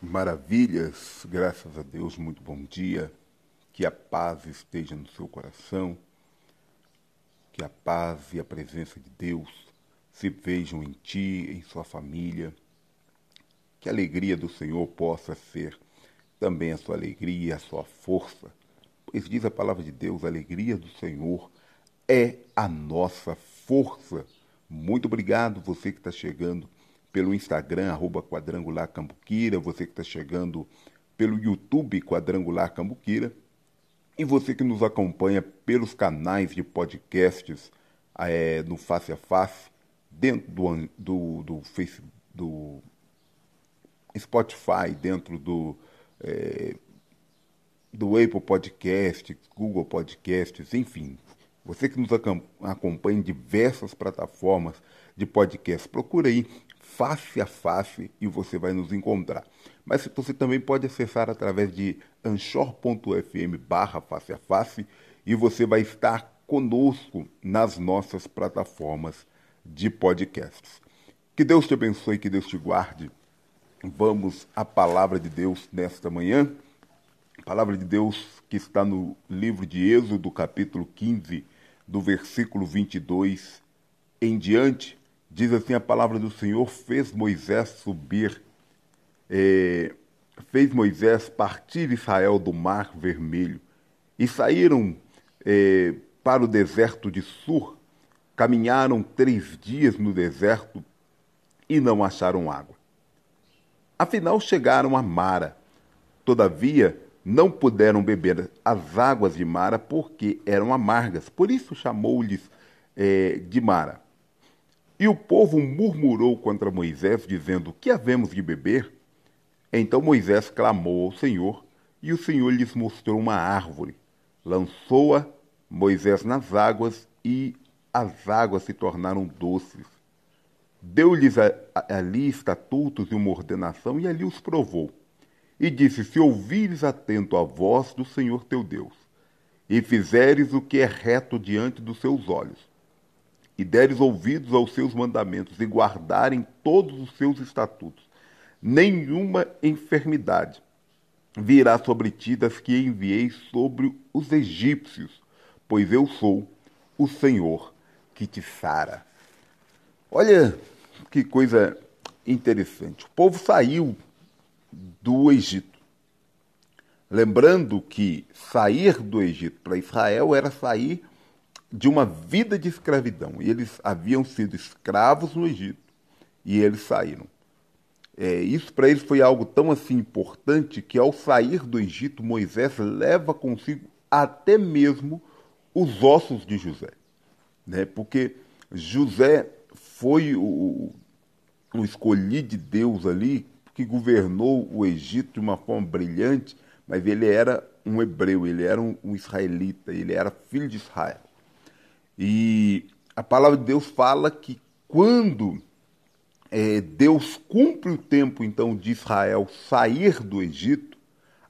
Maravilhas, graças a Deus, muito bom dia. Que a paz esteja no seu coração, que a paz e a presença de Deus se vejam em ti, em sua família. Que a alegria do Senhor possa ser também a sua alegria, a sua força. Pois diz a palavra de Deus: a alegria do Senhor é a nossa força. Muito obrigado, você que está chegando pelo Instagram, arroba Quadrangular Cambuquira, você que está chegando pelo YouTube Quadrangular Cambuquira, e você que nos acompanha pelos canais de podcasts é, no Face a Face, dentro do, do, do, do Spotify, dentro do, é, do Apple Podcasts, Google Podcasts, enfim. Você que nos acompanha em diversas plataformas de podcast, procura aí face a face e você vai nos encontrar. Mas você também pode acessar através de anchor.fm barra face a face e você vai estar conosco nas nossas plataformas de podcasts. Que Deus te abençoe, que Deus te guarde. Vamos à palavra de Deus nesta manhã. A palavra de Deus que está no livro de Êxodo, capítulo 15, do versículo 22 em diante. Diz assim a palavra do Senhor: fez Moisés subir, é, fez Moisés partir Israel do mar vermelho e saíram é, para o deserto de Sur. Caminharam três dias no deserto e não acharam água. Afinal chegaram a Mara. Todavia, não puderam beber as águas de Mara porque eram amargas. Por isso chamou-lhes é, de Mara. E o povo murmurou contra Moisés, dizendo: Que havemos de beber? Então Moisés clamou ao Senhor, e o Senhor lhes mostrou uma árvore. Lançou-a Moisés nas águas, e as águas se tornaram doces. Deu-lhes ali estatutos e uma ordenação, e ali os provou. E disse: Se ouvires atento a voz do Senhor teu Deus, e fizeres o que é reto diante dos seus olhos, e deres ouvidos aos seus mandamentos e guardarem todos os seus estatutos, nenhuma enfermidade virá sobre ti das que enviei sobre os egípcios, pois eu sou o Senhor que te sara. Olha que coisa interessante. O povo saiu do Egito. Lembrando que sair do Egito para Israel era sair de uma vida de escravidão. E eles haviam sido escravos no Egito e eles saíram. É, isso para eles foi algo tão assim importante que ao sair do Egito, Moisés leva consigo até mesmo os ossos de José. Né? Porque José foi o, o escolhido de Deus ali, que governou o Egito de uma forma brilhante, mas ele era um hebreu, ele era um, um israelita, ele era filho de Israel. E a palavra de Deus fala que quando é, Deus cumpre o tempo então de Israel sair do Egito,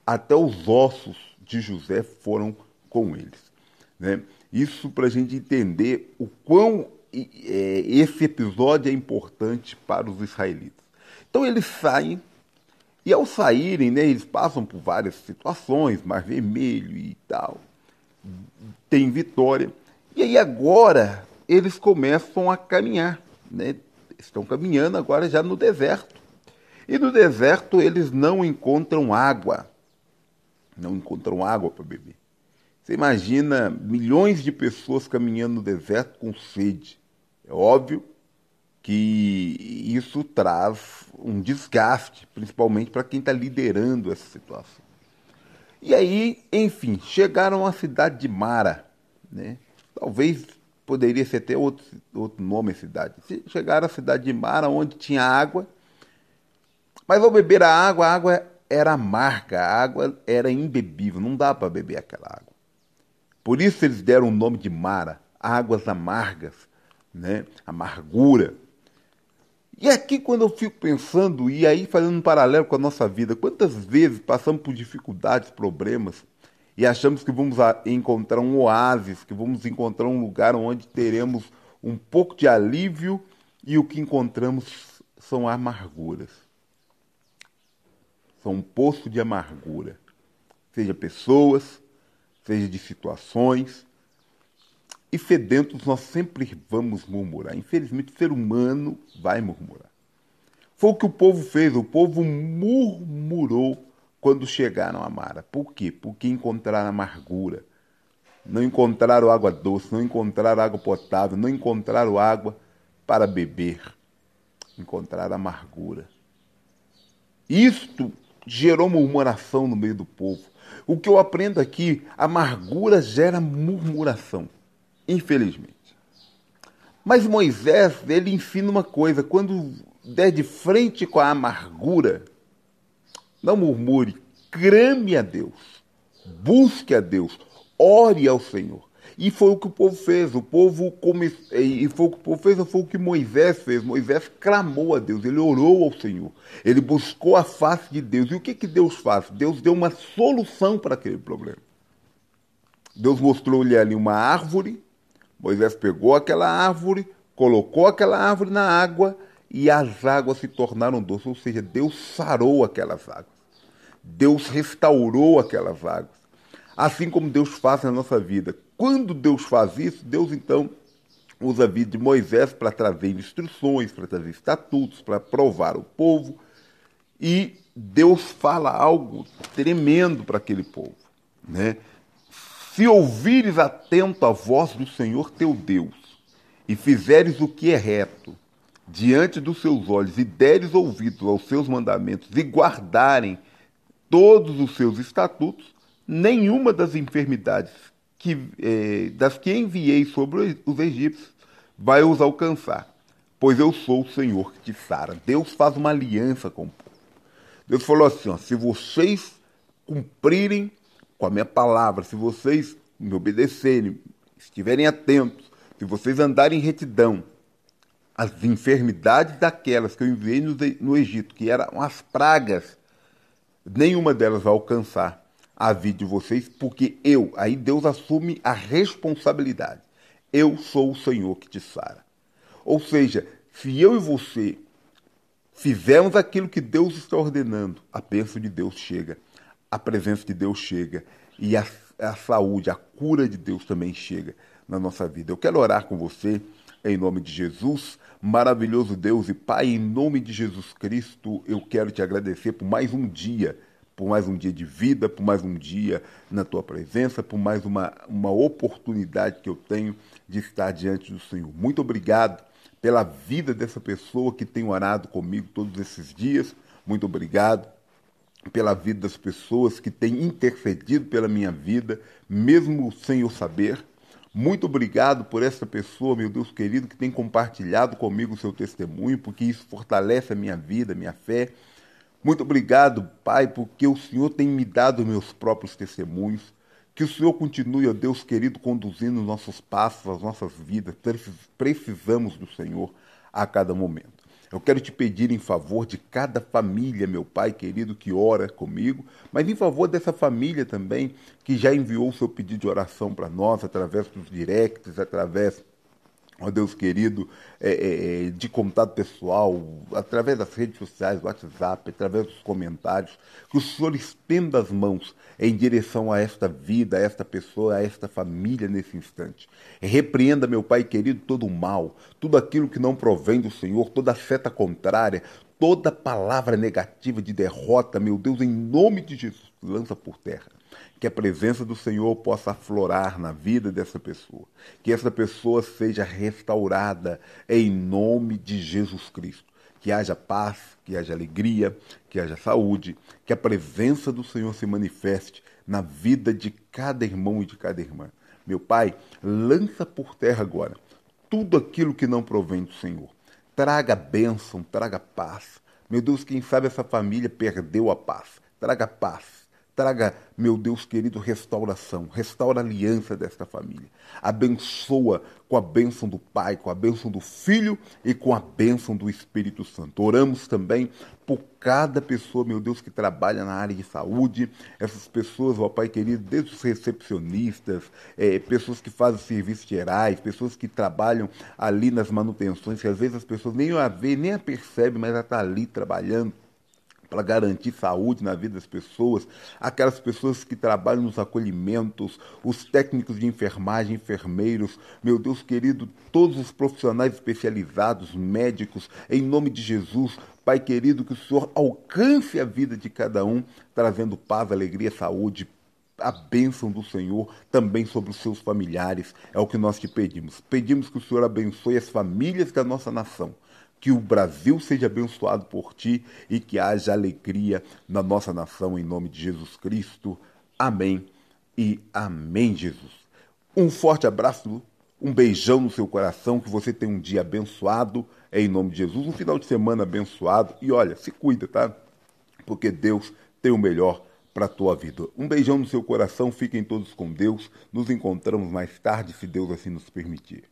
até os ossos de José foram com eles. Né? Isso para a gente entender o quão é, esse episódio é importante para os israelitas. Então eles saem, e ao saírem, né, eles passam por várias situações, Mar Vermelho e tal, tem vitória. E aí agora eles começam a caminhar, né? estão caminhando agora já no deserto. E no deserto eles não encontram água. Não encontram água para beber. Você imagina milhões de pessoas caminhando no deserto com sede. É óbvio que isso traz um desgaste, principalmente para quem está liderando essa situação. E aí, enfim, chegaram à cidade de Mara, né? Talvez poderia ser até outro, outro nome a cidade. Chegaram à cidade de Mara, onde tinha água, mas ao beber a água, a água era amarga, a água era imbebível, não dá para beber aquela água. Por isso eles deram o nome de Mara, águas amargas, né? amargura. E aqui, quando eu fico pensando, e aí fazendo um paralelo com a nossa vida, quantas vezes passamos por dificuldades, problemas, e achamos que vamos encontrar um oásis, que vamos encontrar um lugar onde teremos um pouco de alívio e o que encontramos são amarguras. são um poço de amargura, seja pessoas, seja de situações. E sedentos nós sempre vamos murmurar. Infelizmente, o ser humano vai murmurar. Foi o que o povo fez, o povo murmurou quando chegaram a Mara. Por quê? Porque encontraram amargura. Não encontraram água doce, não encontraram água potável, não encontraram água para beber. Encontraram amargura. Isto gerou murmuração no meio do povo. O que eu aprendo aqui, amargura gera murmuração, infelizmente. Mas Moisés, ele ensina uma coisa, quando der de frente com a amargura, não murmure, crame a Deus, busque a Deus, ore ao Senhor. E foi o que o povo fez. O povo come... e foi o que o povo fez, foi o que Moisés fez. Moisés clamou a Deus, ele orou ao Senhor, ele buscou a face de Deus. E o que, que Deus faz? Deus deu uma solução para aquele problema. Deus mostrou-lhe ali uma árvore. Moisés pegou aquela árvore, colocou aquela árvore na água e as águas se tornaram doces. Ou seja, Deus sarou aquelas águas. Deus restaurou aquelas águas. Assim como Deus faz na nossa vida. Quando Deus faz isso, Deus então usa a vida de Moisés para trazer instruções, para trazer estatutos, para provar o povo. E Deus fala algo tremendo para aquele povo. Né? Se ouvires atento a voz do Senhor teu Deus, e fizeres o que é reto diante dos seus olhos, e deres ouvidos aos seus mandamentos, e guardarem todos os seus estatutos, nenhuma das enfermidades que, eh, das que enviei sobre os egípcios vai os alcançar, pois eu sou o Senhor que te sara. Deus faz uma aliança com o povo. Deus falou assim: ó, se vocês cumprirem com a minha palavra, se vocês me obedecerem, estiverem atentos, se vocês andarem em retidão, as enfermidades daquelas que eu enviei no, no Egito, que eram as pragas, nenhuma delas vai alcançar a vida de vocês, porque eu, aí Deus assume a responsabilidade. Eu sou o Senhor que te sara. Ou seja, se eu e você fizermos aquilo que Deus está ordenando, a bênção de Deus chega, a presença de Deus chega e a, a saúde, a cura de Deus também chega na nossa vida. Eu quero orar com você em nome de Jesus. Maravilhoso Deus e Pai, em nome de Jesus Cristo, eu quero te agradecer por mais um dia por mais um dia de vida, por mais um dia na tua presença, por mais uma, uma oportunidade que eu tenho de estar diante do Senhor. Muito obrigado pela vida dessa pessoa que tem orado comigo todos esses dias. Muito obrigado pela vida das pessoas que têm intercedido pela minha vida, mesmo sem eu saber. Muito obrigado por essa pessoa, meu Deus querido, que tem compartilhado comigo o seu testemunho, porque isso fortalece a minha vida, a minha fé muito obrigado, Pai, porque o Senhor tem me dado meus próprios testemunhos. Que o Senhor continue, ó Deus querido, conduzindo nossos passos, as nossas vidas. Precisamos do Senhor a cada momento. Eu quero te pedir em favor de cada família, meu Pai querido, que ora comigo, mas em favor dessa família também que já enviou o seu pedido de oração para nós através dos directs, através ó Deus querido, é, é, é, de contato pessoal, através das redes sociais, WhatsApp, através dos comentários, que o Senhor estenda as mãos em direção a esta vida, a esta pessoa, a esta família nesse instante. Repreenda, meu Pai querido, todo o mal, tudo aquilo que não provém do Senhor, toda seta contrária, toda palavra negativa de derrota, meu Deus, em nome de Jesus, lança por terra que a presença do Senhor possa aflorar na vida dessa pessoa, que essa pessoa seja restaurada em nome de Jesus Cristo. Que haja paz, que haja alegria, que haja saúde, que a presença do Senhor se manifeste na vida de cada irmão e de cada irmã. Meu Pai, lança por terra agora tudo aquilo que não provém do Senhor. Traga bênção, traga paz. Meu Deus, quem sabe essa família perdeu a paz. Traga paz Traga, meu Deus querido, restauração. Restaura a aliança desta família. Abençoa com a bênção do Pai, com a bênção do Filho e com a bênção do Espírito Santo. Oramos também por cada pessoa, meu Deus, que trabalha na área de saúde. Essas pessoas, ó Pai querido, desde os recepcionistas, é, pessoas que fazem serviços gerais, pessoas que trabalham ali nas manutenções, que às vezes as pessoas nem a vê, nem a percebem, mas ela está ali trabalhando para garantir saúde na vida das pessoas, aquelas pessoas que trabalham nos acolhimentos, os técnicos de enfermagem, enfermeiros, meu Deus querido, todos os profissionais especializados, médicos, em nome de Jesus, Pai querido, que o Senhor alcance a vida de cada um, trazendo paz, alegria, saúde, a bênção do Senhor também sobre os seus familiares. É o que nós te pedimos. Pedimos que o Senhor abençoe as famílias da nossa nação que o Brasil seja abençoado por ti e que haja alegria na nossa nação, em nome de Jesus Cristo. Amém e amém, Jesus. Um forte abraço, um beijão no seu coração, que você tenha um dia abençoado, em nome de Jesus, um final de semana abençoado. E olha, se cuida, tá? Porque Deus tem o melhor para a tua vida. Um beijão no seu coração, fiquem todos com Deus. Nos encontramos mais tarde, se Deus assim nos permitir.